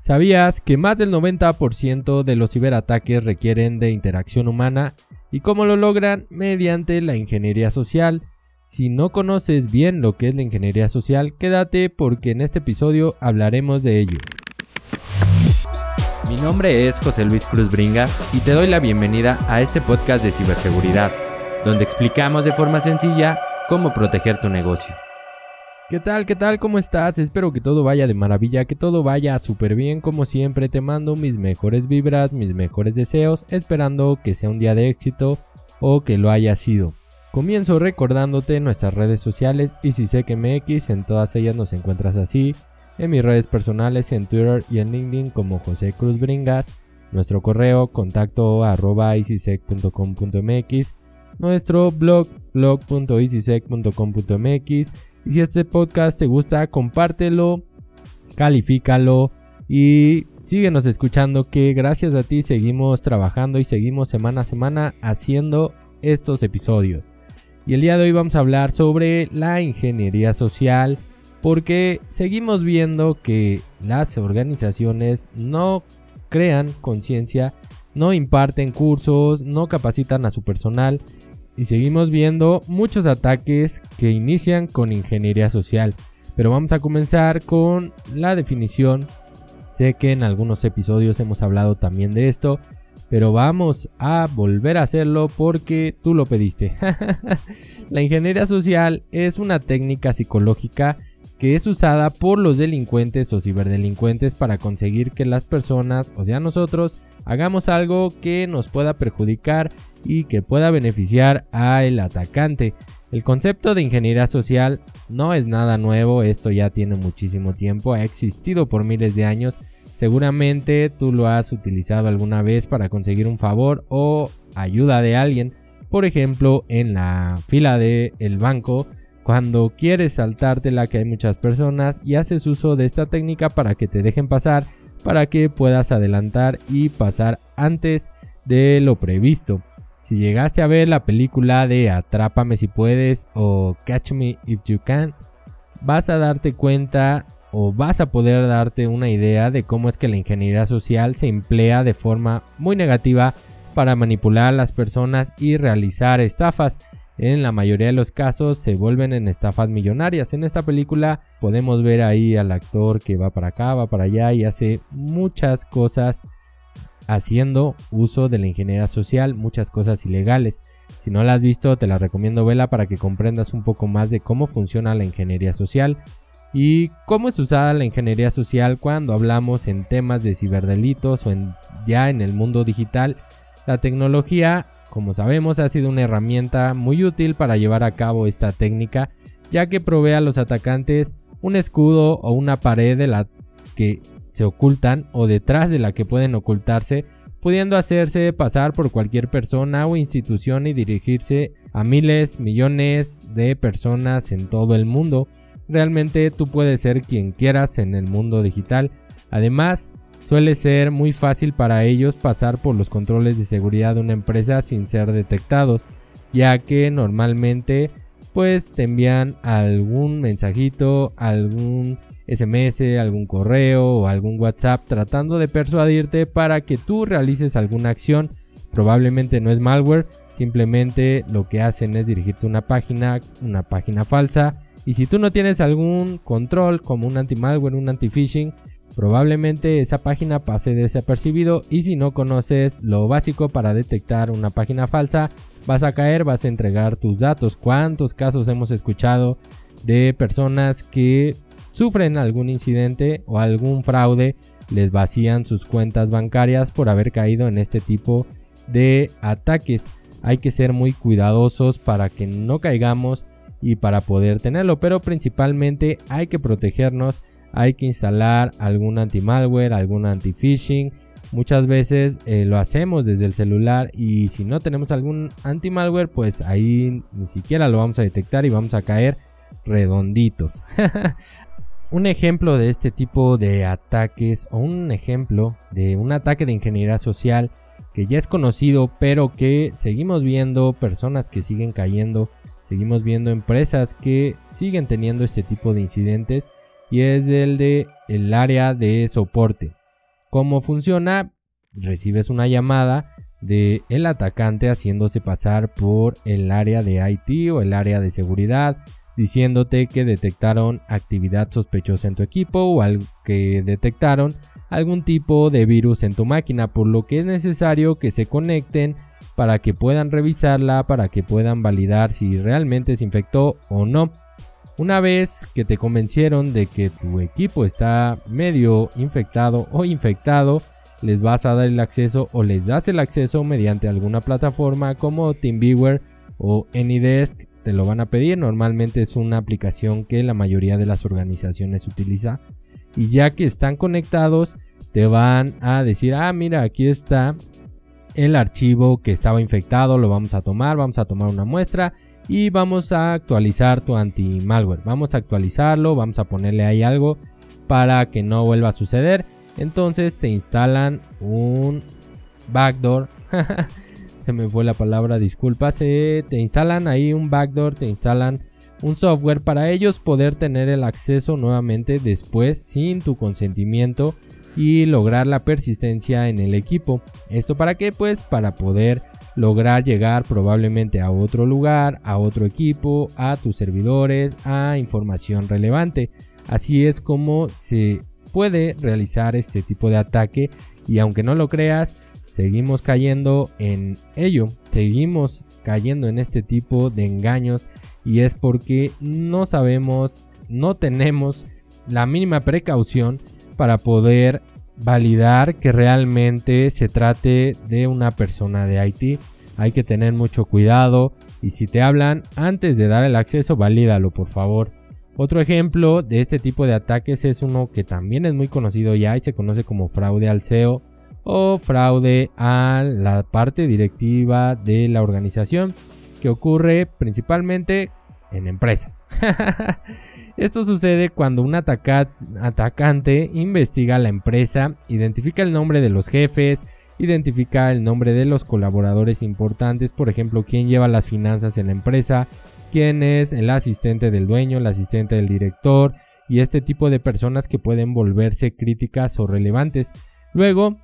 ¿Sabías que más del 90% de los ciberataques requieren de interacción humana? ¿Y cómo lo logran? Mediante la ingeniería social. Si no conoces bien lo que es la ingeniería social, quédate porque en este episodio hablaremos de ello. Mi nombre es José Luis Cruz Bringas y te doy la bienvenida a este podcast de ciberseguridad, donde explicamos de forma sencilla cómo proteger tu negocio. ¿Qué tal? ¿Qué tal? ¿Cómo estás? Espero que todo vaya de maravilla, que todo vaya súper bien. Como siempre, te mando mis mejores vibras, mis mejores deseos, esperando que sea un día de éxito o que lo haya sido. Comienzo recordándote nuestras redes sociales y si sé que MX, en todas ellas nos encuentras así. En mis redes personales, en Twitter y en LinkedIn como José Cruz Bringas. Nuestro correo contacto arroba Nuestro blog blog.easysec.com.mx y si este podcast te gusta, compártelo, califícalo y síguenos escuchando que gracias a ti seguimos trabajando y seguimos semana a semana haciendo estos episodios. Y el día de hoy vamos a hablar sobre la ingeniería social porque seguimos viendo que las organizaciones no crean conciencia, no imparten cursos, no capacitan a su personal y seguimos viendo muchos ataques que inician con ingeniería social. Pero vamos a comenzar con la definición. Sé que en algunos episodios hemos hablado también de esto, pero vamos a volver a hacerlo porque tú lo pediste. la ingeniería social es una técnica psicológica que es usada por los delincuentes o ciberdelincuentes para conseguir que las personas, o sea nosotros, hagamos algo que nos pueda perjudicar y que pueda beneficiar al atacante. El concepto de ingeniería social no es nada nuevo, esto ya tiene muchísimo tiempo, ha existido por miles de años. Seguramente tú lo has utilizado alguna vez para conseguir un favor o ayuda de alguien. Por ejemplo, en la fila del el banco cuando quieres saltarte la que hay muchas personas y haces uso de esta técnica para que te dejen pasar, para que puedas adelantar y pasar antes de lo previsto. Si llegaste a ver la película de Atrápame si puedes o Catch Me If You Can, vas a darte cuenta o vas a poder darte una idea de cómo es que la ingeniería social se emplea de forma muy negativa para manipular a las personas y realizar estafas en la mayoría de los casos se vuelven en estafas millonarias. En esta película podemos ver ahí al actor que va para acá, va para allá y hace muchas cosas haciendo uso de la ingeniería social, muchas cosas ilegales. Si no la has visto, te la recomiendo verla para que comprendas un poco más de cómo funciona la ingeniería social y cómo es usada la ingeniería social cuando hablamos en temas de ciberdelitos o en, ya en el mundo digital. La tecnología como sabemos, ha sido una herramienta muy útil para llevar a cabo esta técnica, ya que provee a los atacantes un escudo o una pared de la que se ocultan o detrás de la que pueden ocultarse, pudiendo hacerse pasar por cualquier persona o institución y dirigirse a miles, millones de personas en todo el mundo. Realmente tú puedes ser quien quieras en el mundo digital. Además, Suele ser muy fácil para ellos pasar por los controles de seguridad de una empresa sin ser detectados, ya que normalmente pues te envían algún mensajito, algún SMS, algún correo o algún WhatsApp tratando de persuadirte para que tú realices alguna acción. Probablemente no es malware, simplemente lo que hacen es dirigirte a una página, una página falsa. Y si tú no tienes algún control como un anti-malware, un anti-phishing, Probablemente esa página pase desapercibido y si no conoces lo básico para detectar una página falsa, vas a caer, vas a entregar tus datos. ¿Cuántos casos hemos escuchado de personas que sufren algún incidente o algún fraude, les vacían sus cuentas bancarias por haber caído en este tipo de ataques? Hay que ser muy cuidadosos para que no caigamos y para poder tenerlo, pero principalmente hay que protegernos hay que instalar algún anti-malware, algún anti-phishing. Muchas veces eh, lo hacemos desde el celular y si no tenemos algún anti-malware, pues ahí ni siquiera lo vamos a detectar y vamos a caer redonditos. un ejemplo de este tipo de ataques o un ejemplo de un ataque de ingeniería social que ya es conocido pero que seguimos viendo personas que siguen cayendo, seguimos viendo empresas que siguen teniendo este tipo de incidentes y es el de el área de soporte. ¿Cómo funciona? Recibes una llamada de el atacante haciéndose pasar por el área de IT o el área de seguridad, diciéndote que detectaron actividad sospechosa en tu equipo o que detectaron algún tipo de virus en tu máquina, por lo que es necesario que se conecten para que puedan revisarla, para que puedan validar si realmente se infectó o no. Una vez que te convencieron de que tu equipo está medio infectado o infectado, les vas a dar el acceso o les das el acceso mediante alguna plataforma como TeamViewer o AnyDesk. Te lo van a pedir. Normalmente es una aplicación que la mayoría de las organizaciones utiliza. Y ya que están conectados, te van a decir, ah, mira, aquí está el archivo que estaba infectado. Lo vamos a tomar, vamos a tomar una muestra y vamos a actualizar tu anti-malware. Vamos a actualizarlo, vamos a ponerle ahí algo para que no vuelva a suceder. Entonces te instalan un backdoor. Se me fue la palabra, disculpa. te instalan ahí un backdoor, te instalan un software para ellos poder tener el acceso nuevamente después sin tu consentimiento y lograr la persistencia en el equipo. ¿Esto para qué? Pues para poder lograr llegar probablemente a otro lugar, a otro equipo, a tus servidores, a información relevante. Así es como se puede realizar este tipo de ataque y aunque no lo creas, seguimos cayendo en ello, seguimos cayendo en este tipo de engaños y es porque no sabemos, no tenemos la mínima precaución para poder validar que realmente se trate de una persona de IT. Hay que tener mucho cuidado y si te hablan antes de dar el acceso, valídalo por favor. Otro ejemplo de este tipo de ataques es uno que también es muy conocido ya y se conoce como fraude al SEO o fraude a la parte directiva de la organización que ocurre principalmente en empresas. Esto sucede cuando un atacante investiga la empresa, identifica el nombre de los jefes, identifica el nombre de los colaboradores importantes, por ejemplo, quién lleva las finanzas en la empresa, quién es el asistente del dueño, el asistente del director y este tipo de personas que pueden volverse críticas o relevantes. Luego,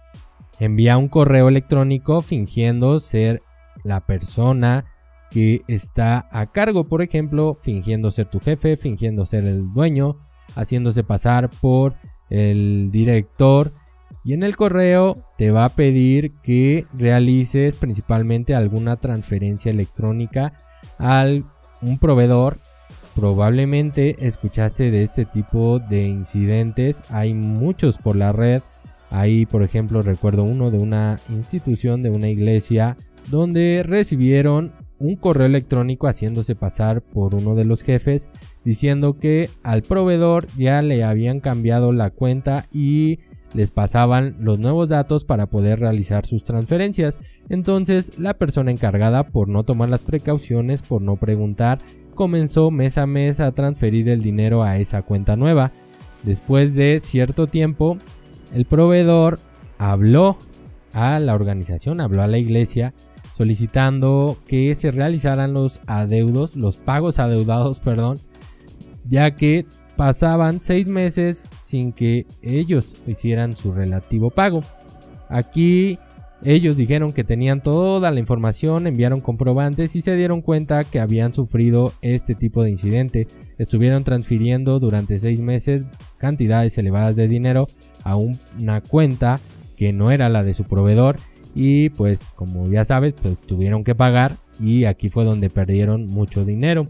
envía un correo electrónico fingiendo ser la persona que está a cargo, por ejemplo, fingiendo ser tu jefe, fingiendo ser el dueño, haciéndose pasar por el director y en el correo te va a pedir que realices principalmente alguna transferencia electrónica al un proveedor, probablemente escuchaste de este tipo de incidentes. Hay muchos por la red. Ahí, por ejemplo, recuerdo uno de una institución, de una iglesia, donde recibieron un correo electrónico haciéndose pasar por uno de los jefes diciendo que al proveedor ya le habían cambiado la cuenta y les pasaban los nuevos datos para poder realizar sus transferencias. Entonces la persona encargada por no tomar las precauciones, por no preguntar, comenzó mes a mes a transferir el dinero a esa cuenta nueva. Después de cierto tiempo, el proveedor habló a la organización, habló a la iglesia solicitando que se realizaran los adeudos, los pagos adeudados, perdón, ya que pasaban seis meses sin que ellos hicieran su relativo pago. Aquí ellos dijeron que tenían toda la información, enviaron comprobantes y se dieron cuenta que habían sufrido este tipo de incidente. Estuvieron transfiriendo durante seis meses cantidades elevadas de dinero a una cuenta que no era la de su proveedor y pues como ya sabes pues tuvieron que pagar y aquí fue donde perdieron mucho dinero.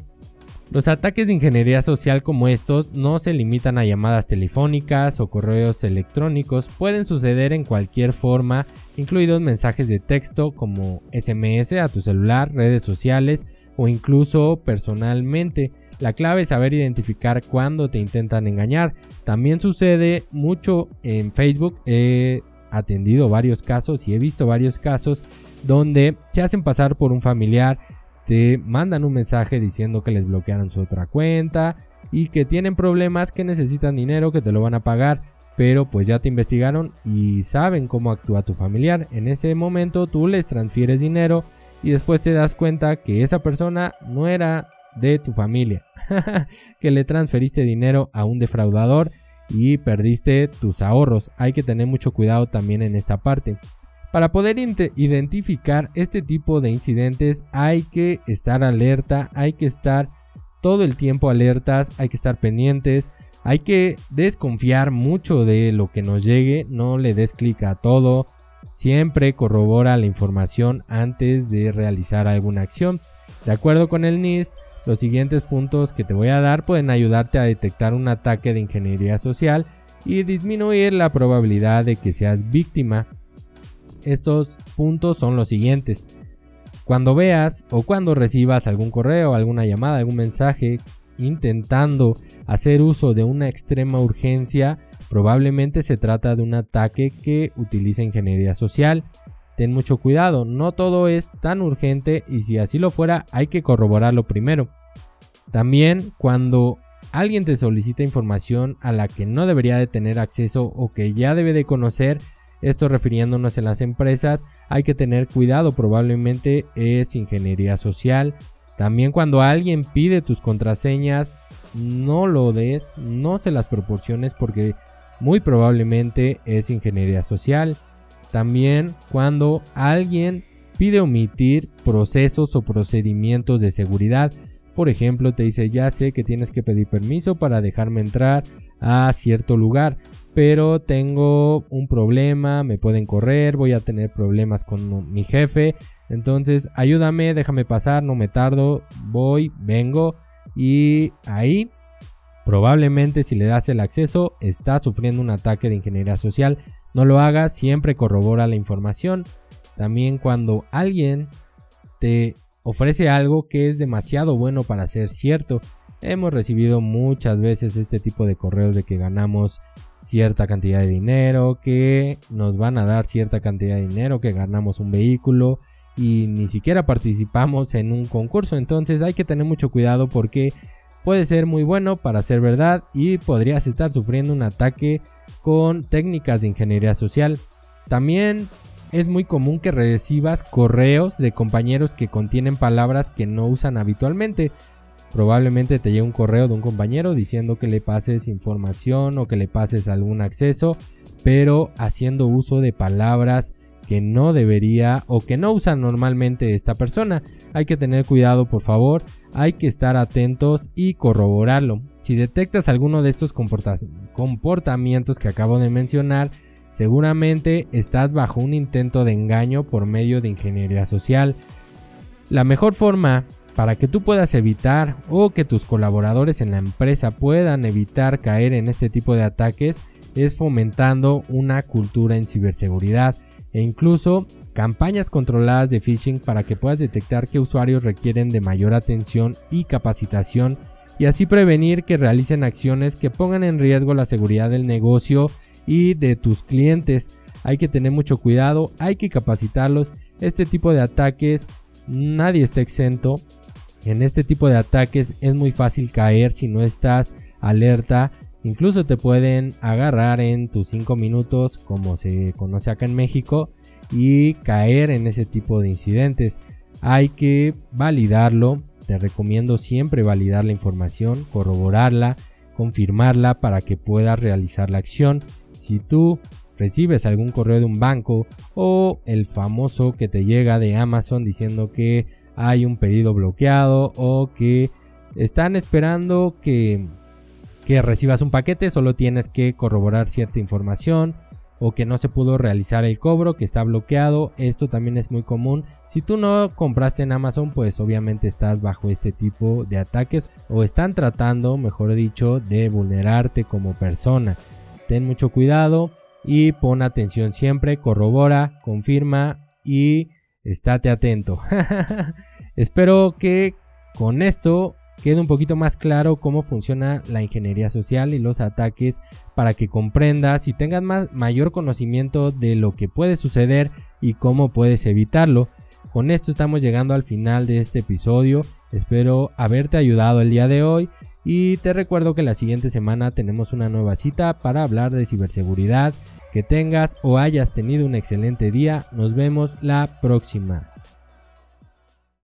Los ataques de ingeniería social como estos no se limitan a llamadas telefónicas o correos electrónicos, pueden suceder en cualquier forma, incluidos mensajes de texto como SMS a tu celular, redes sociales o incluso personalmente. La clave es saber identificar cuándo te intentan engañar. También sucede mucho en Facebook. He atendido varios casos y he visto varios casos donde se hacen pasar por un familiar te mandan un mensaje diciendo que les bloquearon su otra cuenta y que tienen problemas, que necesitan dinero, que te lo van a pagar, pero pues ya te investigaron y saben cómo actúa tu familiar. En ese momento tú les transfieres dinero y después te das cuenta que esa persona no era de tu familia, que le transferiste dinero a un defraudador y perdiste tus ahorros. Hay que tener mucho cuidado también en esta parte. Para poder identificar este tipo de incidentes hay que estar alerta, hay que estar todo el tiempo alertas, hay que estar pendientes, hay que desconfiar mucho de lo que nos llegue, no le des clic a todo, siempre corrobora la información antes de realizar alguna acción. De acuerdo con el NIST, los siguientes puntos que te voy a dar pueden ayudarte a detectar un ataque de ingeniería social y disminuir la probabilidad de que seas víctima. Estos puntos son los siguientes. Cuando veas o cuando recibas algún correo, alguna llamada, algún mensaje intentando hacer uso de una extrema urgencia, probablemente se trata de un ataque que utiliza ingeniería social. Ten mucho cuidado, no todo es tan urgente y si así lo fuera hay que corroborarlo primero. También cuando alguien te solicita información a la que no debería de tener acceso o que ya debe de conocer, esto refiriéndonos en las empresas, hay que tener cuidado, probablemente es ingeniería social. También cuando alguien pide tus contraseñas, no lo des, no se las proporciones porque muy probablemente es ingeniería social. También cuando alguien pide omitir procesos o procedimientos de seguridad, por ejemplo, te dice, ya sé que tienes que pedir permiso para dejarme entrar a cierto lugar, pero tengo un problema, me pueden correr, voy a tener problemas con mi jefe, entonces ayúdame, déjame pasar, no me tardo, voy, vengo y ahí probablemente si le das el acceso está sufriendo un ataque de ingeniería social. No lo hagas, siempre corrobora la información. También cuando alguien te ofrece algo que es demasiado bueno para ser cierto. Hemos recibido muchas veces este tipo de correos de que ganamos cierta cantidad de dinero, que nos van a dar cierta cantidad de dinero, que ganamos un vehículo y ni siquiera participamos en un concurso. Entonces hay que tener mucho cuidado porque puede ser muy bueno para ser verdad y podrías estar sufriendo un ataque con técnicas de ingeniería social. También es muy común que recibas correos de compañeros que contienen palabras que no usan habitualmente. Probablemente te llegue un correo de un compañero diciendo que le pases información o que le pases algún acceso, pero haciendo uso de palabras que no debería o que no usa normalmente esta persona. Hay que tener cuidado, por favor. Hay que estar atentos y corroborarlo. Si detectas alguno de estos comportamientos que acabo de mencionar, Seguramente estás bajo un intento de engaño por medio de ingeniería social. La mejor forma para que tú puedas evitar o que tus colaboradores en la empresa puedan evitar caer en este tipo de ataques es fomentando una cultura en ciberseguridad e incluso campañas controladas de phishing para que puedas detectar qué usuarios requieren de mayor atención y capacitación y así prevenir que realicen acciones que pongan en riesgo la seguridad del negocio y de tus clientes. Hay que tener mucho cuidado, hay que capacitarlos. Este tipo de ataques nadie está exento. En este tipo de ataques es muy fácil caer si no estás alerta. Incluso te pueden agarrar en tus 5 minutos, como se conoce acá en México, y caer en ese tipo de incidentes. Hay que validarlo. Te recomiendo siempre validar la información, corroborarla, confirmarla para que puedas realizar la acción. Si tú recibes algún correo de un banco o el famoso que te llega de Amazon diciendo que hay un pedido bloqueado o que están esperando que, que recibas un paquete, solo tienes que corroborar cierta información o que no se pudo realizar el cobro, que está bloqueado. Esto también es muy común. Si tú no compraste en Amazon, pues obviamente estás bajo este tipo de ataques o están tratando, mejor dicho, de vulnerarte como persona ten mucho cuidado y pon atención siempre, corrobora, confirma y estate atento. Espero que con esto quede un poquito más claro cómo funciona la ingeniería social y los ataques para que comprendas y tengas más, mayor conocimiento de lo que puede suceder y cómo puedes evitarlo. Con esto estamos llegando al final de este episodio. Espero haberte ayudado el día de hoy y te recuerdo que la siguiente semana tenemos una nueva cita para hablar de ciberseguridad. Que tengas o hayas tenido un excelente día. Nos vemos la próxima.